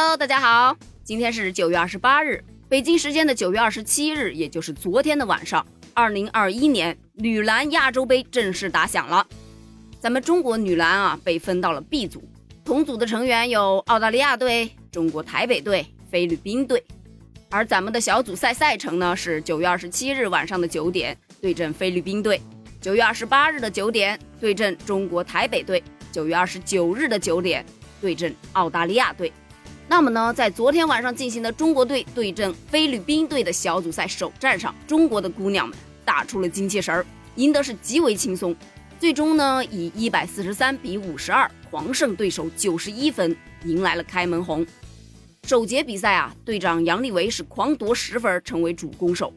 Hello，大家好，今天是九月二十八日，北京时间的九月二十七日，也就是昨天的晚上，二零二一年女篮亚洲杯正式打响了。咱们中国女篮啊，被分到了 B 组，同组的成员有澳大利亚队、中国台北队、菲律宾队。而咱们的小组赛赛程呢，是九月二十七日晚上的九点对阵菲律宾队，九月二十八日的九点对阵中国台北队，九月二十九日的九点对阵澳大利亚队。那么呢，在昨天晚上进行的中国队对阵菲律宾队的小组赛首战上，中国的姑娘们打出了精气神儿，赢得是极为轻松。最终呢，以一百四十三比五十二狂胜对手九十一分，迎来了开门红。首节比赛啊，队长杨利维是狂夺十分，成为主攻手。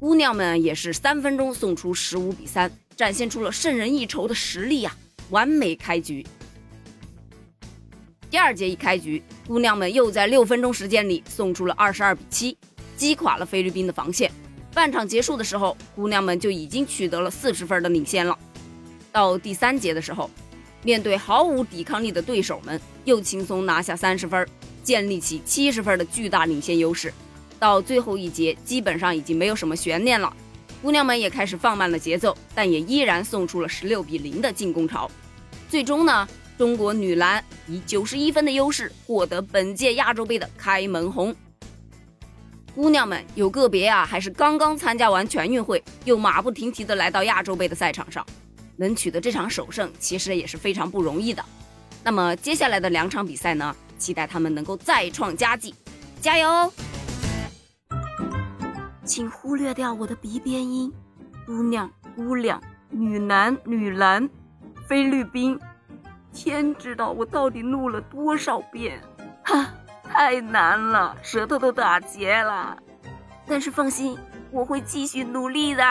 姑娘们也是三分钟送出十五比三，展现出了胜人一筹的实力啊，完美开局。第二节一开局，姑娘们又在六分钟时间里送出了二十二比七，击垮了菲律宾的防线。半场结束的时候，姑娘们就已经取得了四十分的领先了。到第三节的时候，面对毫无抵抗力的对手们，又轻松拿下三十分，建立起七十分的巨大领先优势。到最后一节，基本上已经没有什么悬念了，姑娘们也开始放慢了节奏，但也依然送出了十六比零的进攻潮。最终呢，中国女篮以九十一分的优势获得本届亚洲杯的开门红。姑娘们有个别啊，还是刚刚参加完全运会，又马不停蹄的来到亚洲杯的赛场上。能取得这场首胜，其实也是非常不容易的。那么接下来的两场比赛呢？期待他们能够再创佳绩，加油！请忽略掉我的鼻边音。姑娘、姑娘、女篮、女篮、菲律宾，天知道我到底录了多少遍，哈，太难了，舌头都打结了。但是放心，我会继续努力的。